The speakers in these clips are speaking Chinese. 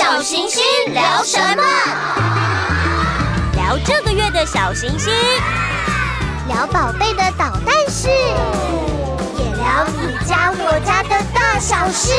小行星聊什么？聊这个月的小行星，聊宝贝的捣蛋事，也聊你家我家的大小事。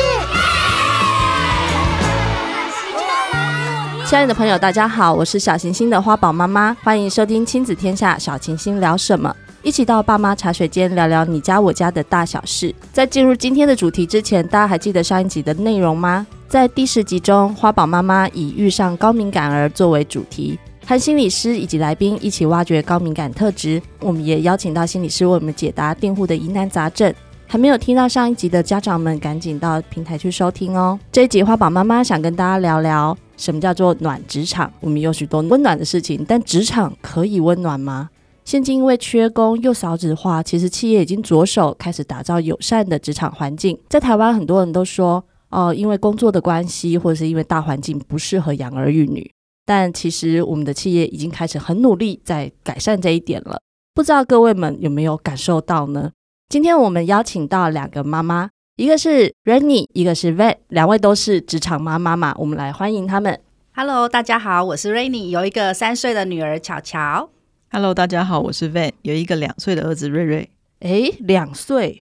亲爱的朋友，大家好，我是小行星的花宝妈妈，欢迎收听亲子天下小行星聊什么，一起到爸妈茶水间聊聊你家我家的大小事。在进入今天的主题之前，大家还记得上一集的内容吗？在第十集中，花宝妈妈以遇上高敏感儿作为主题，和心理师以及来宾一起挖掘高敏感特质。我们也邀请到心理师为我们解答订户的疑难杂症。还没有听到上一集的家长们，赶紧到平台去收听哦。这一集花宝妈妈想跟大家聊聊。什么叫做暖职场？我们有许多温暖的事情，但职场可以温暖吗？现今因为缺工又少子化，其实企业已经着手开始打造友善的职场环境。在台湾，很多人都说，呃，因为工作的关系，或者是因为大环境不适合养儿育女。但其实我们的企业已经开始很努力在改善这一点了。不知道各位们有没有感受到呢？今天我们邀请到两个妈妈。一个是 Rainy，一个是 Van，两位都是职场妈妈嘛，我们来欢迎他们。Hello，大家好，我是 Rainy，有一个三岁的女儿巧巧。Hello，大家好，我是 Van，有一个两岁的儿子瑞瑞。诶，两岁？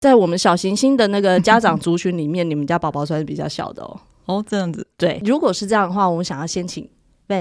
对，在我们小行星的那个家长 族群里面，你们家宝宝算是比较小的哦。哦，这样子。对，如果是这样的话，我们想要先请。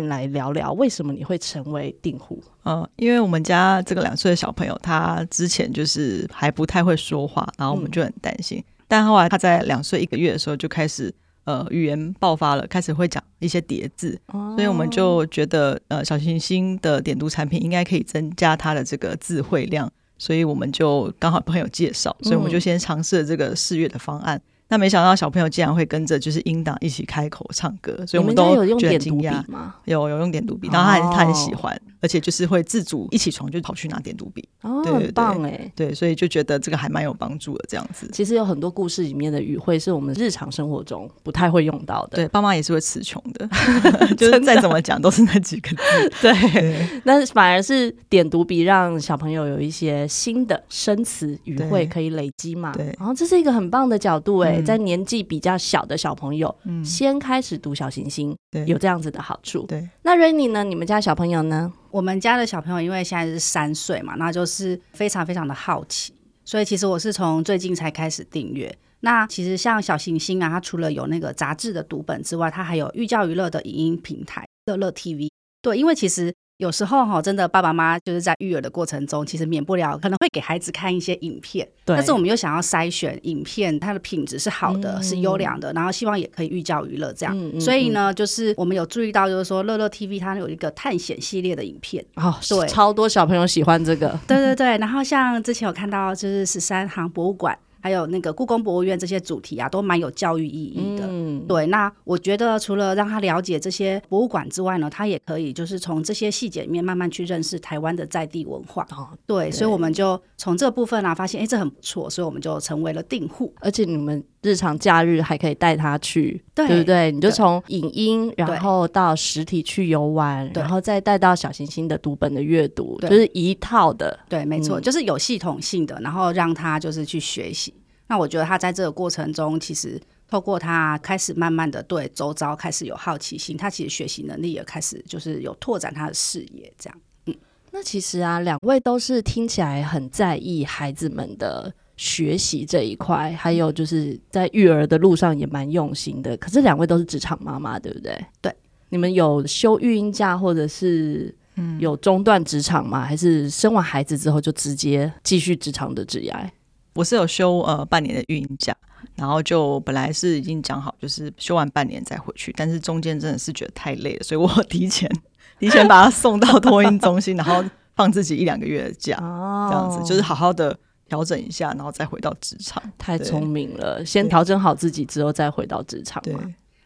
来聊聊为什么你会成为订户？嗯，因为我们家这个两岁的小朋友，他之前就是还不太会说话，然后我们就很担心。嗯、但后来他在两岁一个月的时候就开始呃语言爆发了，开始会讲一些叠字，哦、所以我们就觉得呃小行星的点读产品应该可以增加他的这个词汇量，所以我们就刚好朋友介绍，所以我们就先尝试了这个四月的方案。嗯那没想到小朋友竟然会跟着就是音档一起开口唱歌，所以我们都觉得惊讶。有有用点读笔，然后他很他很喜欢，而且就是会自主一起床就跑去拿点读笔。哦，很棒哎！对，所以就觉得这个还蛮有帮助的。这样子，其实有很多故事里面的语汇是我们日常生活中不太会用到的。对，爸妈也是会词穷的，就是再怎么讲都是那几个字。对，那反而是点读笔让小朋友有一些新的生词语汇可以累积嘛。对，然后这是一个很棒的角度哎。在年纪比较小的小朋友，嗯，先开始读小行星，对，有这样子的好处。对，那 Rainy 呢？你们家小朋友呢？我们家的小朋友因为现在是三岁嘛，那就是非常非常的好奇，所以其实我是从最近才开始订阅。那其实像小行星啊，它除了有那个杂志的读本之外，它还有寓教于乐的影音平台乐乐 TV。对，因为其实。有时候哈，真的爸爸妈妈就是在育儿的过程中，其实免不了可能会给孩子看一些影片，对。但是我们又想要筛选影片，它的品质是好的，嗯、是优良的，然后希望也可以寓教于乐这样。嗯嗯、所以呢，就是我们有注意到，就是说乐乐 TV 它有一个探险系列的影片哦，对，超多小朋友喜欢这个。对对对，然后像之前有看到就是十三行博物馆。还有那个故宫博物院这些主题啊，都蛮有教育意义的。嗯，对。那我觉得除了让他了解这些博物馆之外呢，他也可以就是从这些细节里面慢慢去认识台湾的在地文化。哦，对。对，所以我们就从这部分啊，发现哎，这很不错，所以我们就成为了订户。而且你们日常假日还可以带他去，对，对不对？你就从影音，然后到实体去游玩，然后再带到小行星的读本的阅读，就是一套的。对，没错，嗯，就是有系统性的，然后让他就是去学习。那我觉得他在这个过程中，其实透过他开始慢慢的对周遭开始有好奇心，他其实学习能力也开始就是有拓展他的视野，这样。嗯，那其实啊，两位都是听起来很在意孩子们的学习这一块，还有就是在育儿的路上也蛮用心的。可是两位都是职场妈妈，对不对？对。你们有休育婴假，或者是有中断职场吗？还是生完孩子之后就直接继续职场的职涯？我是有休呃半年的育婴假，然后就本来是已经讲好，就是休完半年再回去，但是中间真的是觉得太累了，所以我提前 提前把他送到托婴中心，然后放自己一两个月的假，哦这样子就是好好的调整一下，然后再回到职场。太聪明了，先调整好自己之后再回到职场。嘛，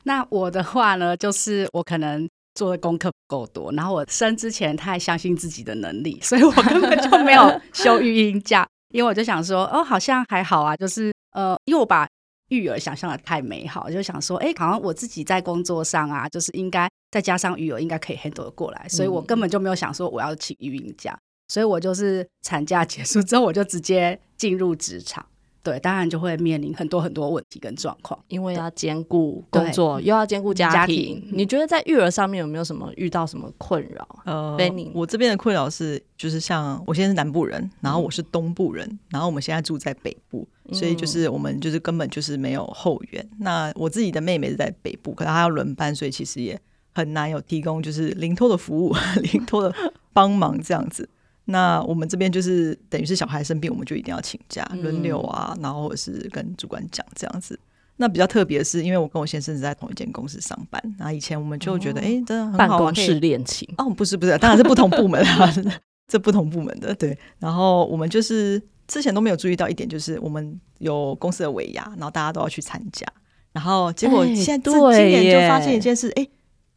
那我的话呢，就是我可能做的功课不够多，然后我生之前太相信自己的能力，所以我根本就没有休育婴假。因为我就想说，哦，好像还好啊，就是呃，因为我把育儿想象的太美好，就想说，哎，好像我自己在工作上啊，就是应该再加上育儿，应该可以 handle 过来，所以我根本就没有想说我要请育婴假，所以我就是产假结束之后，我就直接进入职场。对，当然就会面临很多很多问题跟状况，因为要兼顾工作，又要兼顾家庭。家庭你觉得在育儿上面有没有什么遇到什么困扰？呃，Benny，我这边的困扰是，就是像我现在是南部人，然后我是东部人，嗯、然后我们现在住在北部，所以就是我们就是根本就是没有后援。嗯、那我自己的妹妹是在北部，可是她要轮班，所以其实也很难有提供就是零托的服务、零托的帮忙这样子。那我们这边就是等于是小孩生病，我们就一定要请假轮流啊，然后或者是跟主管讲这样子。那比较特别的是，因为我跟我先生是在同一间公司上班，然后以前我们就觉得，哎、欸，真的很好，办公室恋情哦，不是不是，当然是不同部门啊，这不同部门的对。然后我们就是之前都没有注意到一点，就是我们有公司的尾牙，然后大家都要去参加，然后结果现在这今年就发现一件事，哎、欸，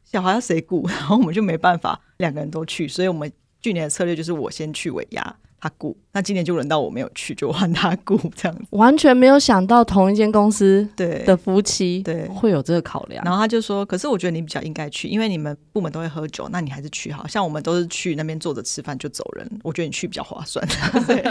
小孩要谁顾，然后我们就没办法两个人都去，所以我们。去年的策略就是我先去尾牙，他雇。那今年就轮到我没有去，就换他雇这样子。完全没有想到同一间公司对的夫妻对会有这个考量。然后他就说：“可是我觉得你比较应该去，因为你们部门都会喝酒，那你还是去好。像我们都是去那边坐着吃饭就走人，我觉得你去比较划算。对”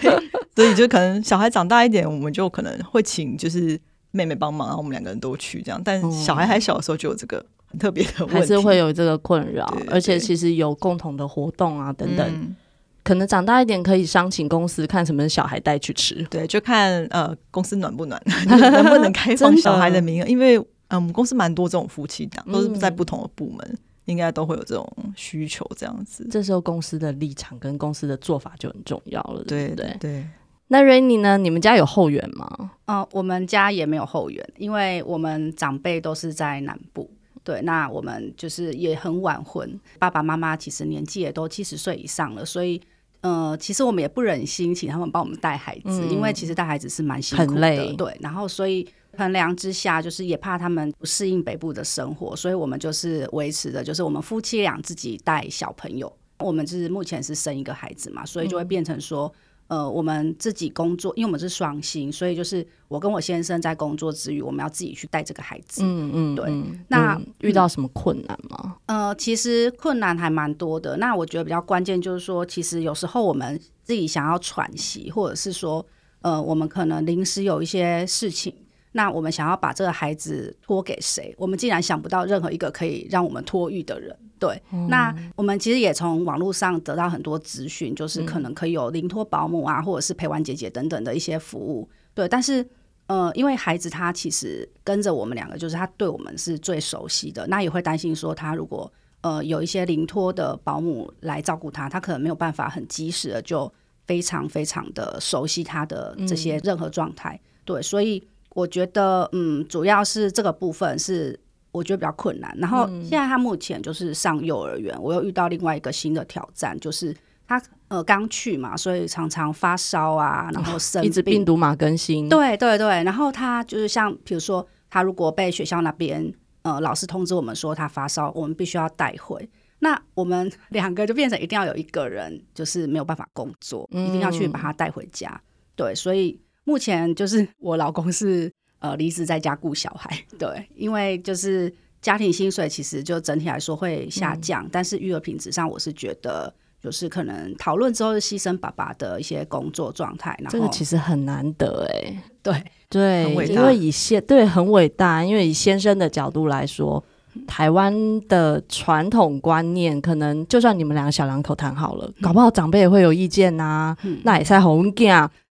对，所以就可能小孩长大一点，我们就可能会请就是妹妹帮忙，然后我们两个人都去这样。但小孩还小的时候就有这个。很特别的问题，还是会有这个困扰，而且其实有共同的活动啊等等，嗯、可能长大一点可以商请公司看什么小孩带去吃，对，就看呃公司暖不暖，能不能开放小孩的名额，因为嗯、呃、我们公司蛮多这种夫妻档，都是在不同的部门，嗯、应该都会有这种需求这样子。这时候公司的立场跟公司的做法就很重要了，对不对？对，对。那 Rainy 呢？你们家有后援吗？嗯、呃，我们家也没有后援，因为我们长辈都是在南部。对，那我们就是也很晚婚，爸爸妈妈其实年纪也都七十岁以上了，所以，呃，其实我们也不忍心请他们帮我们带孩子，嗯、因为其实带孩子是蛮辛苦的。对，然后所以衡量之下，就是也怕他们不适应北部的生活，所以我们就是维持的，就是我们夫妻俩自己带小朋友。我们就是目前是生一个孩子嘛，所以就会变成说。嗯呃，我们自己工作，因为我们是双薪，所以就是我跟我先生在工作之余，我们要自己去带这个孩子。嗯嗯，对。嗯、那、嗯、遇到什么困难吗？呃，其实困难还蛮多的。那我觉得比较关键就是说，其实有时候我们自己想要喘息，或者是说，呃，我们可能临时有一些事情，那我们想要把这个孩子托给谁？我们竟然想不到任何一个可以让我们托育的人。对，嗯、那我们其实也从网络上得到很多资讯，就是可能可以有临托保姆啊，或者是陪玩姐姐等等的一些服务。对，但是呃，因为孩子他其实跟着我们两个，就是他对我们是最熟悉的，那也会担心说他如果呃有一些临托的保姆来照顾他，他可能没有办法很及时的就非常非常的熟悉他的这些任何状态。嗯、对，所以我觉得嗯，主要是这个部分是。我觉得比较困难，然后现在他目前就是上幼儿园，嗯、我又遇到另外一个新的挑战，就是他呃刚去嘛，所以常常发烧啊，然后生病，一直病毒码更新，对对对，然后他就是像比如说，他如果被学校那边呃老师通知我们说他发烧，我们必须要带回，那我们 两个就变成一定要有一个人就是没有办法工作，嗯、一定要去把他带回家，对，所以目前就是 我老公是。呃，离职在家顾小孩，对，因为就是家庭薪水其实就整体来说会下降，嗯、但是育儿品质上，我是觉得就是可能讨论之后是牺牲爸爸的一些工作状态，然后这个其实很难得 哎，对。对，因为以先对很伟大，因为以先生的角度来说，台湾的传统观念，可能就算你们两个小两口谈好了，嗯、搞不好长辈也会有意见呐、啊，嗯、那也是好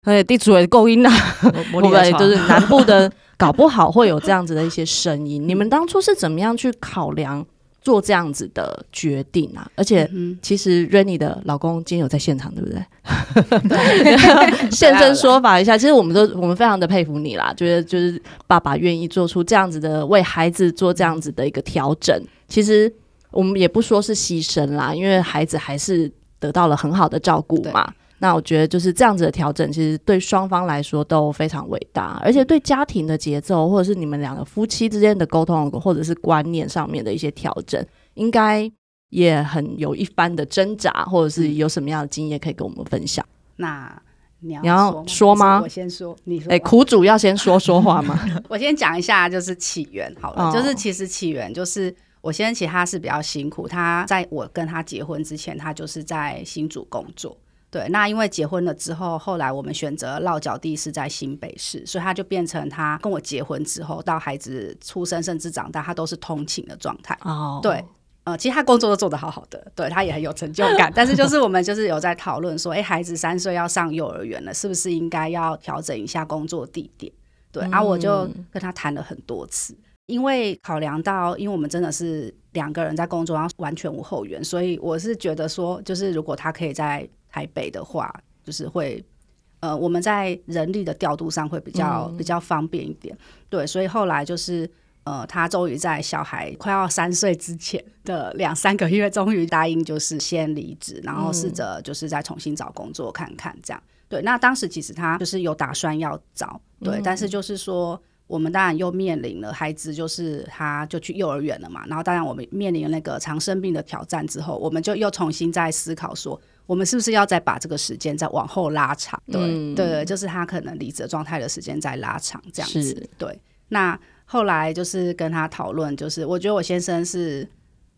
讲。哎，地主也够硬啊，会不会就是南部的 搞不好会有这样子的一些声音？你们当初是怎么样去考量做这样子的决定啊？而且，其实 Rainy 的老公今天有在现场，对不对？现身说法一下，其实我们都我们非常的佩服你啦，觉得就是爸爸愿意做出这样子的为孩子做这样子的一个调整。其实我们也不说是牺牲啦，因为孩子还是得到了很好的照顾嘛。那我觉得就是这样子的调整，其实对双方来说都非常伟大，而且对家庭的节奏，或者是你们两个夫妻之间的沟通，或者是观念上面的一些调整，应该也很有一番的挣扎，或者是有什么样的经验可以跟我们分享？那你要说吗？我先说，你说。哎、欸，苦主要先说说话吗？我先讲一下，就是起源好了，哦、就是其实起源就是我先生其实他是比较辛苦，他在我跟他结婚之前，他就是在新竹工作。对，那因为结婚了之后，后来我们选择落脚地是在新北市，所以他就变成他跟我结婚之后，到孩子出生甚至长大，他都是通勤的状态。哦，对，呃，其实他工作都做得好好的，对他也很有成就感。但是就是我们就是有在讨论说，哎，孩子三岁要上幼儿园了，是不是应该要调整一下工作地点？对，然后、我就跟他谈了很多次。因为考量到，因为我们真的是两个人在工作，然后完全无后援，所以我是觉得说，就是如果他可以在台北的话，就是会，呃，我们在人力的调度上会比较比较方便一点。对，所以后来就是，呃，他终于在小孩快要三岁之前的两三个月，终于答应就是先离职，然后试着就是再重新找工作看看这样。对，那当时其实他就是有打算要找，对，但是就是说。我们当然又面临了孩子，就是他就去幼儿园了嘛。然后当然我们面临了那个长生病的挑战之后，我们就又重新再思考说，我们是不是要再把这个时间再往后拉长？对、嗯、对，就是他可能离职状态的时间再拉长这样子。是对。那后来就是跟他讨论，就是我觉得我先生是。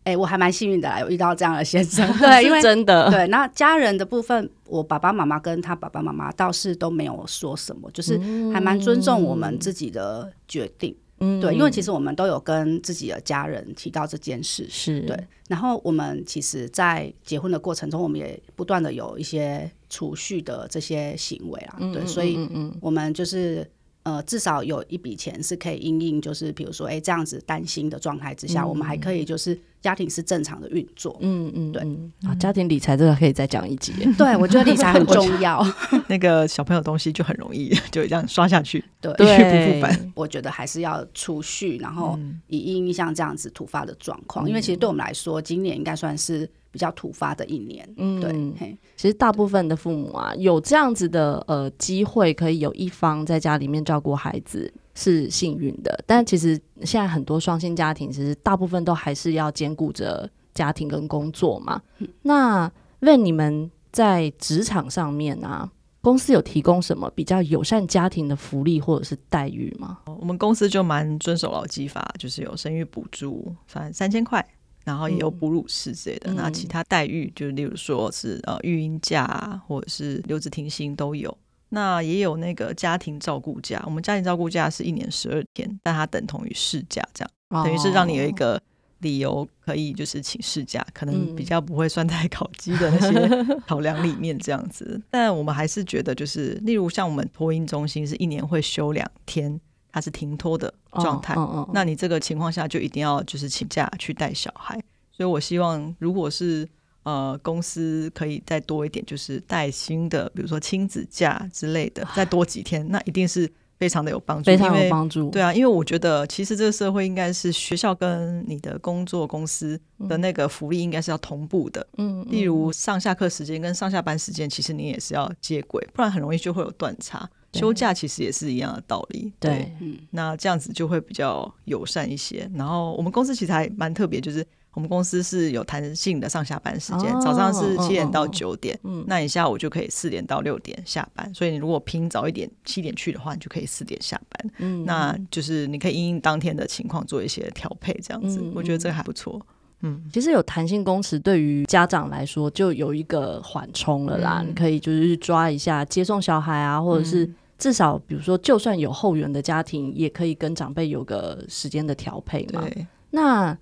哎、欸，我还蛮幸运的啦，有遇到这样的先生。对，因为真的对。那家人的部分，我爸爸妈妈跟他爸爸妈妈倒是都没有说什么，就是还蛮尊重我们自己的决定。嗯，对，因为其实我们都有跟自己的家人提到这件事，是对。然后我们其实，在结婚的过程中，我们也不断的有一些储蓄的这些行为啊，对，所以我们就是。呃，至少有一笔钱是可以因应，就是比如说，哎，这样子担心的状态之下，嗯、我们还可以就是家庭是正常的运作。嗯嗯，对。啊，家庭理财这个可以再讲一集。对，我觉得理财很重要。那个小朋友东西就很容易就这样刷下去，对，一去不复返。我觉得还是要储蓄，然后以应像这样子突发的状况，嗯、因为其实对我们来说，今年应该算是。比较突发的一年，嗯，对，其实大部分的父母啊，有这样子的呃机会，可以有一方在家里面照顾孩子，是幸运的。但其实现在很多双薪家庭，其实大部分都还是要兼顾着家庭跟工作嘛。嗯、那问你们在职场上面啊，公司有提供什么比较友善家庭的福利或者是待遇吗？我们公司就蛮遵守劳基法，就是有生育补助，反正三千块。然后也有哺乳室之类的，嗯、那其他待遇就例如说是呃育婴假或者是留职停薪都有。那也有那个家庭照顾假，我们家庭照顾假是一年十二天，但它等同于事假，这样、哦、等于是让你有一个理由可以就是请事假，可能比较不会算在考绩的那些考量里面这样子。嗯、但我们还是觉得就是，例如像我们托婴中心是一年会休两天。他是停托的状态，哦哦哦、那你这个情况下就一定要就是请假去带小孩。所以我希望，如果是呃公司可以再多一点，就是带薪的，比如说亲子假之类的，再多几天，那一定是非常的有帮助，非常有帮助。对啊，因为我觉得其实这个社会应该是学校跟你的工作公司的那个福利应该是要同步的。嗯，例如上下课时间跟上下班时间，其实你也是要接轨，不然很容易就会有断差。休假其实也是一样的道理，对，那这样子就会比较友善一些。然后我们公司其实还蛮特别，就是我们公司是有弹性的上下班时间，哦、早上是七点到九点，那你下午就可以四点到六点下班。所以你如果拼早一点七点去的话，你就可以四点下班。嗯，那就是你可以因应当天的情况做一些调配，这样子，嗯、我觉得这个还不错。嗯，其实有弹性工时对于家长来说就有一个缓冲了啦，嗯、你可以就是抓一下接送小孩啊，或者是。至少，比如说，就算有后援的家庭，也可以跟长辈有个时间的调配嘛。对那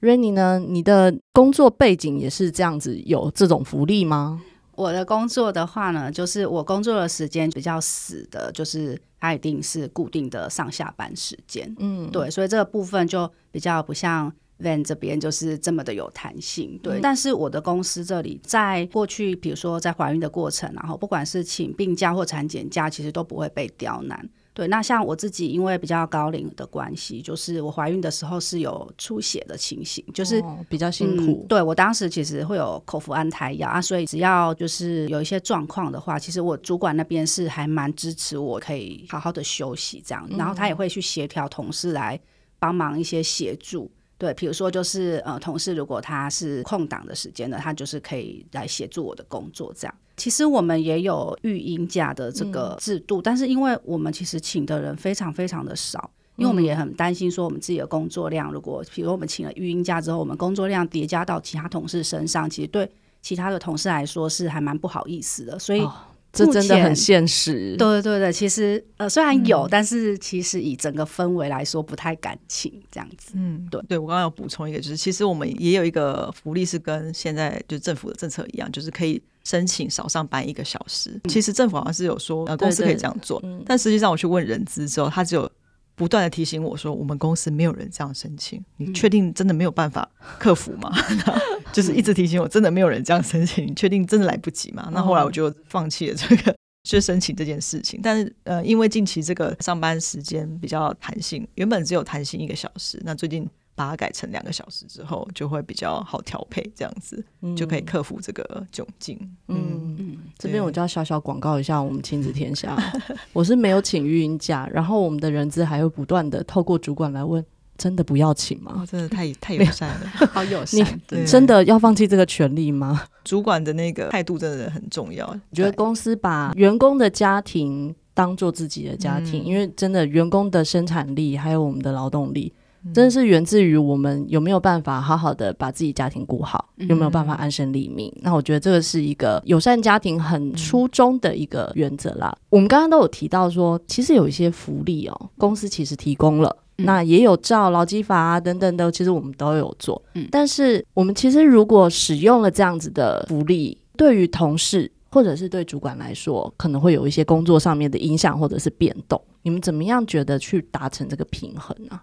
Rainy 呢？你的工作背景也是这样子，有这种福利吗？我的工作的话呢，就是我工作的时间比较死的，就是它一定是固定的上下班时间。嗯，对，所以这个部分就比较不像。Van 这边就是这么的有弹性，对。嗯、但是我的公司这里，在过去，比如说在怀孕的过程，然后不管是请病假或产检假，其实都不会被刁难。对，那像我自己，因为比较高龄的关系，就是我怀孕的时候是有出血的情形，就是、哦、比较辛苦。嗯、对我当时其实会有口服安胎药啊，所以只要就是有一些状况的话，其实我主管那边是还蛮支持我可以好好的休息这样，然后他也会去协调同事来帮忙一些协助。对，比如说就是呃，同事如果他是空档的时间呢，他就是可以来协助我的工作这样。其实我们也有育婴假的这个制度，嗯、但是因为我们其实请的人非常非常的少，因为我们也很担心说我们自己的工作量，如果比如我们请了育婴假之后，我们工作量叠加到其他同事身上，其实对其他的同事来说是还蛮不好意思的，所以。哦这真的很现实。对对对，其实呃，虽然有，嗯，但是其实以整个氛围来说，不太敢请这样子。嗯，对对，我刚刚有补充一个，就是其实我们也有一个福利是跟现在就政府的政策一样，就是可以申请少上班一个小时。嗯，其实政府好像是有说，呃，公司可以这样做，对对对，但实际上我去问人资之后，他只有。不断的提醒我说，我们公司没有人这样申请，你确定真的没有办法克服吗？嗯、就是一直提醒我，真的没有人这样申请，你确定真的来不及吗？那后来我就放弃了这个去申请这件事情。但是呃，因为近期这个上班时间比较弹性，原本只有弹性一个小时，那最近。把它改成两个小时之后，就会比较好调配，这样子、嗯、就可以克服这个窘境。嗯，嗯这边我就要小小广告一下我们亲子天下，我是没有请育婴假，然后我们的人资还会不断的透过主管来问，真的不要请吗？哦、真的太 太友善了，好友善，你真的要放弃这个权利吗？主管的那个态度真的很重要。我觉得公司把员工的家庭当做自己的家庭、嗯，因为真的员工的生产力还有我们的劳动力。真的是源自于我们有没有办法好好的把自己家庭顾好，有没有办法安身立命？那我觉得这个是一个友善家庭很初衷的一个原则啦。我们刚刚都有提到说，其实有一些福利哦，公司其实提供了，那也有照劳基法啊等等的，其实我们都有做。但是我们其实如果使用了这样子的福利，对于同事或者是对主管来说，可能会有一些工作上面的影响或者是变动。你们怎么样觉得去达成这个平衡呢？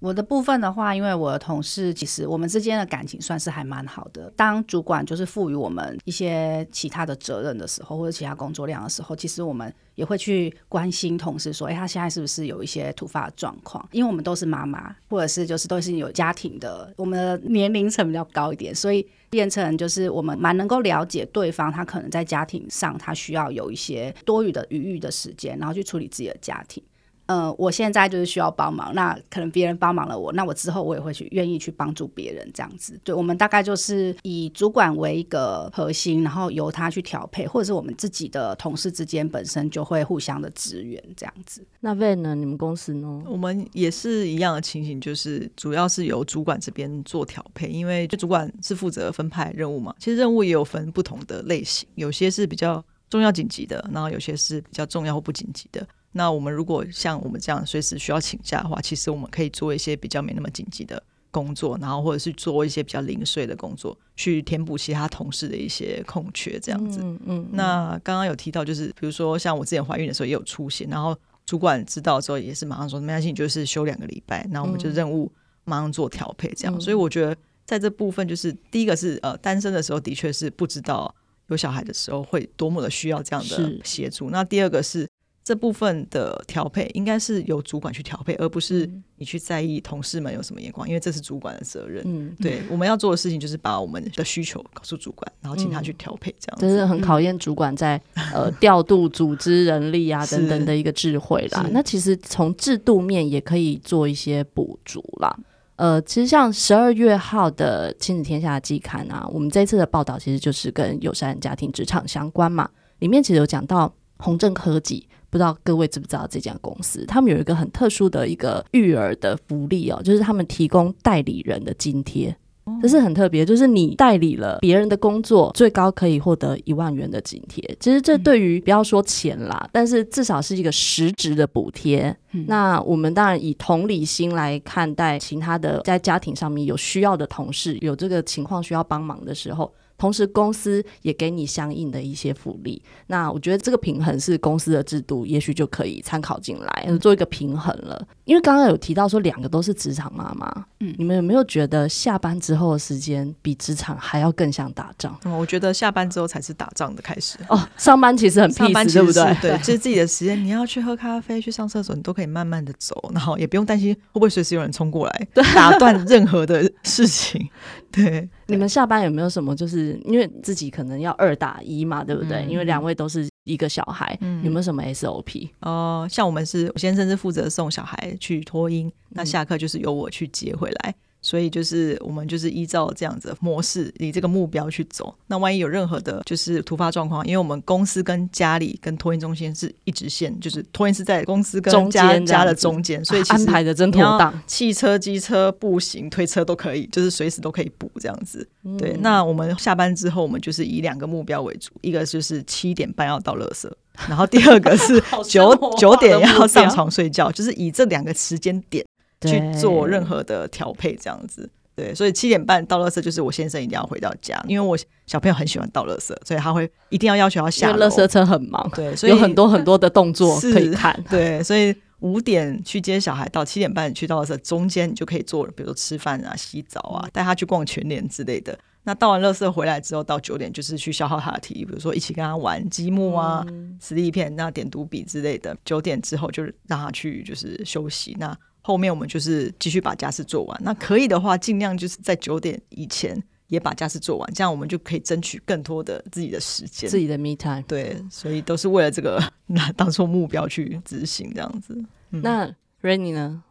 我的部分的话，因为我的同事其实我们之间的感情算是还蛮好的。当主管就是赋予我们一些其他的责任的时候，或者其他工作量的时候，其实我们也会去关心同事，说：“哎，他现在是不是有一些突发状况？”因为我们都是妈妈，或者是就是都是有家庭的，我们的年龄层比较高一点，所以变成就是我们蛮能够了解对方，他可能在家庭上他需要有一些多余的余裕的时间，然后去处理自己的家庭。嗯，我现在就是需要帮忙，那可能别人帮忙了我，那我之后我也会去愿意去帮助别人这样子。对，我们大概就是以主管为一个核心，然后由他去调配，或者是我们自己的同事之间本身就会互相的支援这样子。那 Van 呢？你们公司呢？我们也是一样的情形，就是主要是由主管这边做调配，因为就主管是负责分派任务嘛。其实任务也有分不同的类型，有些是比较重要紧急的，然后有些是比较重要或不紧急的。那我们如果像我们这样随时需要请假的话，其实我们可以做一些比较没那么紧急的工作，然后或者是做一些比较零碎的工作，去填补其他同事的一些空缺，这样子。嗯嗯。那刚刚有提到，就是比如说像我之前怀孕的时候也有出现，然后主管知道之后也是马上说没关系，你就是休两个礼拜，然后我们就任务马上做调配，这样。嗯。所以我觉得在这部分，就是第一个是呃单身的时候的确是不知道有小孩的时候会多么的需要这样的协助。那第二个是。这部分的调配应该是由主管去调配，而不是你去在意同事们有什么眼光，因为这是主管的责任。嗯，对，我们要做的事情就是把我们的需求告诉主管，然后请他去调配，这样子。这是很考验主管在、嗯、呃调度组织人力啊 等等的一个智慧啦。那其实从制度面也可以做一些补足啦。呃，其实像十二月号的《亲子天下》季刊啊，我们这次的报道其实就是跟友善家庭职场相关嘛，里面其实有讲到红正科技。不知道各位知不知道这家公司？他们有一个很特殊的一个育儿的福利哦，就是他们提供代理人的津贴，这是很特别。就是你代理了别人的工作，最高可以获得一万元的津贴。其实这对于不要说钱啦，但是至少是一个实质的补贴。那我们当然以同理心来看待其他的在家庭上面有需要的同事，有这个情况需要帮忙的时候。同时，公司也给你相应的一些福利。那我觉得这个平衡是公司的制度，也许就可以参考进来，做一个平衡了。因为刚刚有提到说两个都是职场妈妈，嗯，你们有没有觉得下班之后的时间比职场还要更像打仗？嗯，我觉得下班之后才是打仗的开始。哦，上班其实很 peace，对不对？对，就是自己的时间，你要去喝咖啡、去上厕所，你都可以慢慢的走，然后也不用担心会不会随时有人冲过来 打断任何的事情。对，你们下班有没有什么？就是因为自己可能要二打一嘛，对不对？嗯、因为两位都是一个小孩，嗯、有没有什么 SOP？哦、呃，像我们是我先生是负责送小孩去托婴，嗯、那下课就是由我去接回来。所以就是我们就是依照这样子的模式，以这个目标去走。那万一有任何的就是突发状况，因为我们公司跟家里跟托运中心是一直线，就是托运是在公司跟家家的中间，所以其实安排的真妥当。汽车、机车、步行、推车都可以，就是随时都可以补这样子。对，那我们下班之后，我们就是以两个目标为主，一个就是七点半要到垃圾，然后第二个是 九九点要上床睡觉，就是以这两个时间点。去做任何的调配，这样子对，所以七点半倒垃圾就是我先生一定要回到家，因为我小朋友很喜欢倒垃圾，所以他会一定要要求要下楼。垃圾车很忙，对，所以有很多很多的动作可以看。对，所以五点去接小孩到七点半去倒垃圾，中间你就可以做，比如说吃饭啊、洗澡啊、带他去逛全联之类的。那倒完垃圾回来之后，到九点就是去消耗他的体力，比如说一起跟他玩积木啊、磁力片、那点读笔之类的。九点之后就是让他去就是休息。那后面我们就是继续把家事做完，那可以的话，尽量就是在九点以前也把家事做完，这样我们就可以争取更多的自己的时间，自己的 me time。对，所以都是为了这个 那当做目标去执行这样子。嗯、那 Rainy 呢？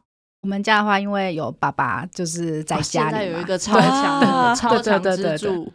我们家的话，因为有爸爸就是在家里嘛，有一个超强的、啊、超强支柱。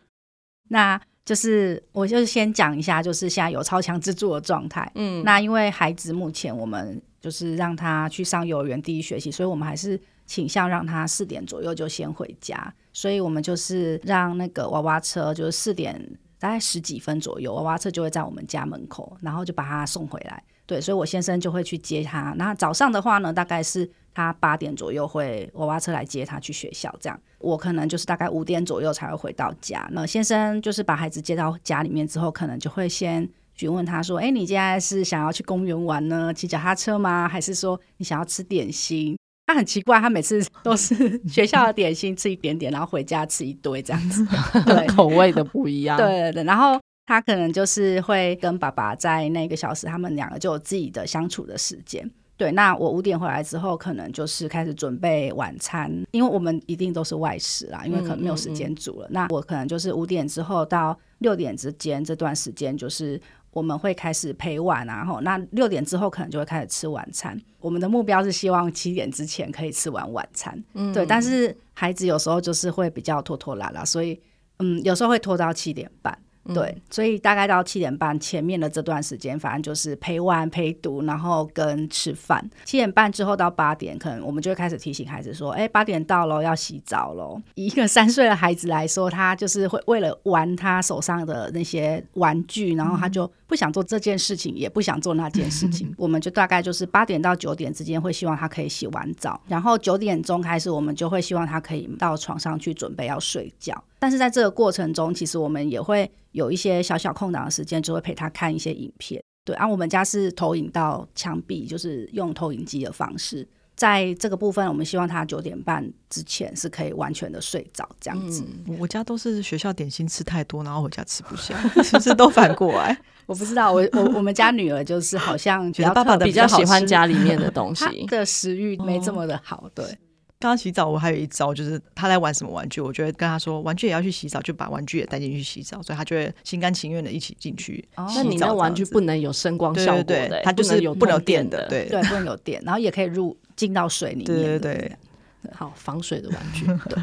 那就是我就先讲一下，就是现在有超强支柱的状态。嗯，那因为孩子目前我们。就是让他去上幼儿园第一学期，所以我们还是倾向让他四点左右就先回家。所以我们就是让那个娃娃车，就是四点大概十几分左右，娃娃车就会在我们家门口，然后就把他送回来。对，所以我先生就会去接他。那早上的话呢，大概是他八点左右会娃娃车来接他去学校，这样我可能就是大概五点左右才会回到家。那先生就是把孩子接到家里面之后，可能就会先。询问他说：“哎，你现在是想要去公园玩呢，骑脚踏车吗？还是说你想要吃点心？”他很奇怪，他每次都是学校的点心吃一点点，然后回家吃一堆这样子，对，口味的不一样。对对对，然后他可能就是会跟爸爸在那个小时，他们两个就有自己的相处的时间。对，那我五点回来之后，可能就是开始准备晚餐，因为我们一定都是外食啦，因为可能没有时间煮了。嗯嗯嗯，那我可能就是五点之后到六点之间这段时间，就是。我们会开始陪玩，然后那六点之后可能就会开始吃晚餐。我们的目标是希望七点之前可以吃完晚餐，嗯，对。但是孩子有时候就是会比较拖拖拉拉，所以嗯，有时候会拖到七点半。对，所以大概到七点半前面的这段时间，反正就是陪玩、陪读，然后跟吃饭。七点半之后到八点，可能我们就会开始提醒孩子说：“哎，八点到了，要洗澡喽。”以一个三岁的孩子来说，他就是会为了玩他手上的那些玩具，然后他就不想做这件事情，也不想做那件事情。我们就大概就是八点到九点之间，会希望他可以洗完澡，然后九点钟开始，我们就会希望他可以到床上去准备要睡觉。但是在这个过程中，其实我们也会有一些小小空档的时间，就会陪他看一些影片。对，啊，我们家是投影到墙壁，就是用投影机的方式。在这个部分，我们希望他九点半之前是可以完全的睡着，这样子。嗯，我家都是学校点心吃太多，然后回家吃不下，是不是都反过来。我不知道，我我我们家女儿就是好像觉得爸爸比较喜欢 家里面的东西，她的食欲没这么的好，对。刚刚洗澡，我还有一招，就是他在玩什么玩具，我就会跟他说，玩具也要去洗澡，就把玩具也带进去洗澡，所以他就会心甘情愿的一起进去。哦，那你那玩具不能有声光效果的，对对对，它就是有不能有电的，对对，不能有电，然后也可以入进到水里面，对对对，好防水的玩具。对，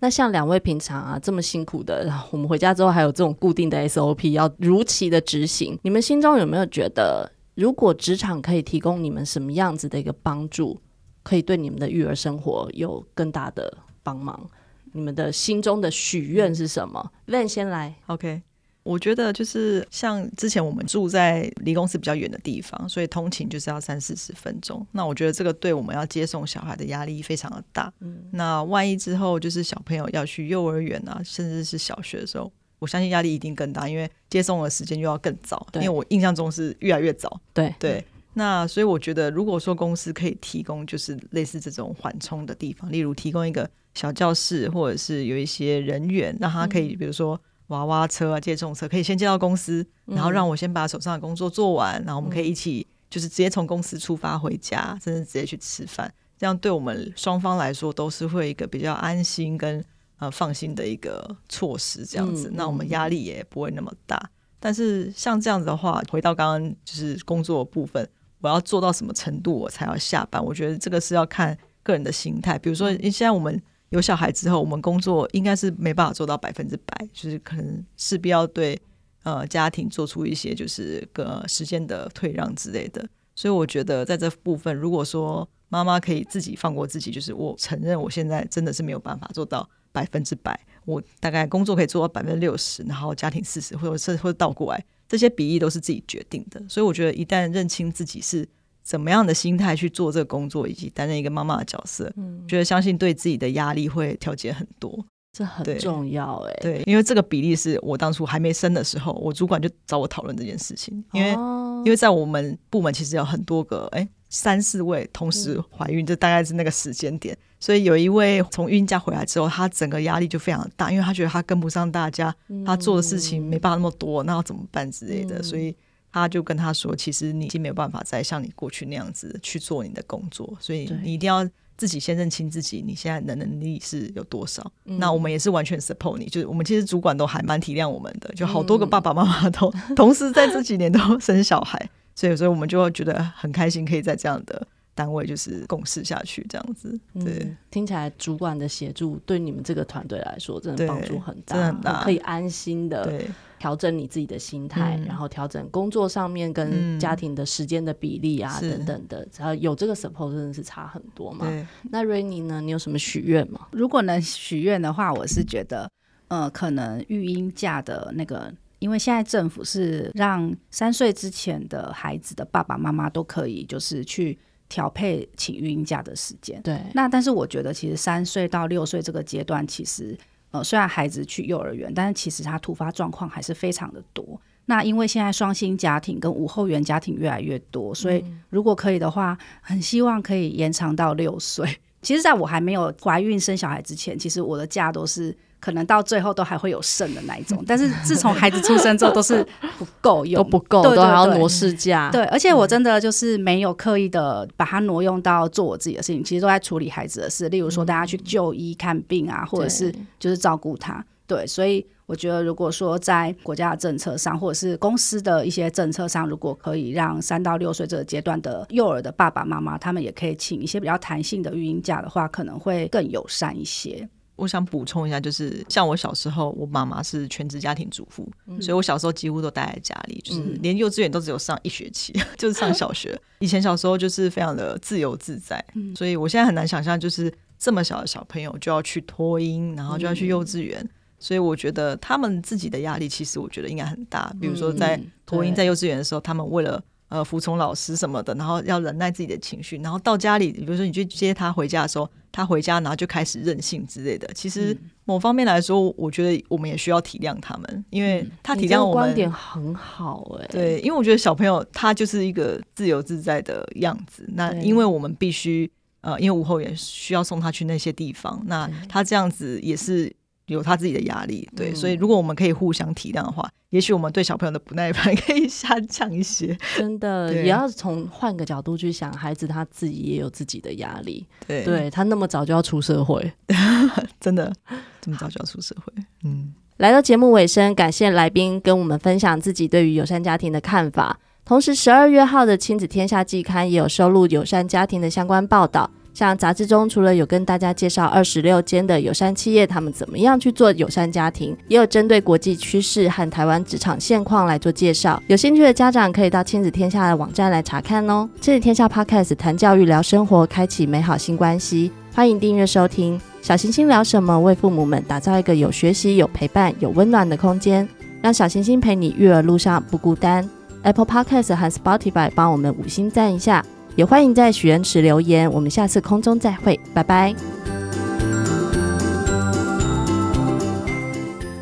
那像两位平常啊这么辛苦的，我们回家之后还有这种固定的 SOP 要如期的执行，你们心中有没有觉得，如果职场可以提供你们什么样子的一个帮助？可以对你们的育儿生活有更大的帮忙。你们的心中的许愿是什么？Van 先来，OK。我觉得就是像之前我们住在离公司比较远的地方，所以通勤就是要三四十分钟。那我觉得这个对我们要接送小孩的压力非常的大。嗯，那万一之后就是小朋友要去幼儿园啊，甚至是小学的时候，我相信压力一定更大，因为接送的时间又要更早。因为我印象中是越来越早。对对。那所以我觉得，如果说公司可以提供就是类似这种缓冲的地方，例如提供一个小教室，或者是有一些人员，让他可以，比如说娃娃车啊、接送车，可以先接到公司，然后让我先把手上的工作做完，然后我们可以一起就是直接从公司出发回家，甚至直接去吃饭，这样对我们双方来说都是会一个比较安心跟呃放心的一个措施，这样子，那我们压力也不会那么大。但是像这样子的话，回到刚刚就是工作的部分。我要做到什么程度我才要下班？我觉得这个是要看个人的心态。比如说，现在我们有小孩之后，我们工作应该是没办法做到百分之百，就是可能势必要对呃家庭做出一些就是个时间的退让之类的。所以我觉得在这部分，如果说妈妈可以自己放过自己，就是我承认我现在真的是没有办法做到百分之百，我大概工作可以做到百分之六十，然后家庭四十，或者是或者倒过来，这些比例都是自己决定的。所以我觉得一旦认清自己是怎么样的心态去做这个工作，以及担任一个妈妈的角色，嗯，觉得相信对自己的压力会调节很多。这很重要哎，对，因为这个比例是我当初还没生的时候，我主管就找我讨论这件事情，因为、哦、因为在我们部门其实有很多个哎三四位同时怀孕，这、嗯、大概是那个时间点，所以有一位从孕假回来之后，他整个压力就非常大，因为他觉得他跟不上大家，嗯、他做的事情没办法那么多，那要怎么办之类的，嗯、所以他就跟他说，其实你已经没有办法再像你过去那样子去做你的工作，所以你一定要。自己先认清自己，你现在的能力是有多少？嗯、那我们也是完全 support 你，就是我们其实主管都还蛮体谅我们的，就好多个爸爸妈妈都、嗯、同时在这几年都生小孩，所以所以我们就会觉得很开心，可以在这样的单位就是共事下去这样子。对，嗯、听起来主管的协助对你们这个团队来说真的帮助很大，真的很大，可以安心的。对。调整你自己的心态，嗯、然后调整工作上面跟家庭的时间的比例啊，嗯、等等的，只要有这个 support 真的是差很多嘛。那 Rainy 呢？你有什么许愿吗？如果能许愿的话，我是觉得，呃，可能育婴假的那个，因为现在政府是让三岁之前的孩子的爸爸妈妈都可以，就是去调配请育婴假的时间。对。那但是我觉得，其实三岁到六岁这个阶段，其实。呃，虽然孩子去幼儿园，但是其实他突发状况还是非常的多。那因为现在双薪家庭跟无后援家庭越来越多，所以如果可以的话，很希望可以延长到六岁。其实，在我还没有怀孕生小孩之前，其实我的假都是。可能到最后都还会有剩的那一种，但是自从孩子出生之后都是不够用，都不够，都还要挪事假。对，而且我真的就是没有刻意的把它挪用到做我自己的事情，其实都在处理孩子的事，例如说大家去就医看病啊，或者是就是照顾他。对，所以我觉得如果说在国家的政策上，或者是公司的一些政策上，如果可以让三到六岁这个阶段的幼儿的爸爸妈妈，他们也可以请一些比较弹性的育婴假的话，可能会更友善一些。我想补充一下，就是像我小时候，我妈妈是全职家庭主妇，嗯、所以我小时候几乎都待在家里，就是连幼稚园都只有上一学期，嗯、就是上小学。以前小时候就是非常的自由自在，嗯、所以我现在很难想象，就是这么小的小朋友就要去托婴，然后就要去幼稚园，嗯、所以我觉得他们自己的压力其实我觉得应该很大。比如说在托婴在幼稚园的时候，他们为了呃服从老师什么的，然后要忍耐自己的情绪，然后到家里，比如说你去接他回家的时候。他回家，然后就开始任性之类的。其实某方面来说，我觉得我们也需要体谅他们，因为他体谅我们。观点很好哎、欸。对，因为我觉得小朋友他就是一个自由自在的样子。那因为我们必须呃，因为午后也需要送他去那些地方，那他这样子也是。有他自己的压力，对，嗯、所以如果我们可以互相体谅的话，也许我们对小朋友的不耐烦 可以下降一些。真的，也要从换个角度去想，孩子他自己也有自己的压力。对，对他那么早就要出社会，真的这么早就要出社会。嗯，来到节目尾声，感谢来宾跟我们分享自己对于友善家庭的看法。同时，十二月号的《亲子天下季刊》也有收录友善家庭的相关报道。像杂志中，除了有跟大家介绍二十六间的友善企业，他们怎么样去做友善家庭，也有针对国际趋势和台湾职场现况来做介绍。有兴趣的家长可以到亲子天下的网站来查看哦。亲子天下 Podcast 谈教育、聊生活，开启美好新关系。欢迎订阅收听。小行星聊什么？为父母们打造一个有学习、有陪伴、有温暖的空间，让小行星陪你育儿路上不孤单。Apple Podcast 和 Spotify 帮我们五星赞一下。也欢迎在许愿池留言，我们下次空中再会，拜拜。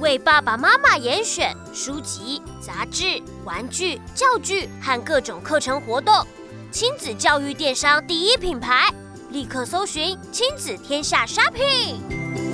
为爸爸妈妈严选书籍、杂志、玩具、教具和各种课程活动，亲子教育电商第一品牌，立刻搜寻亲子天下 Shopping。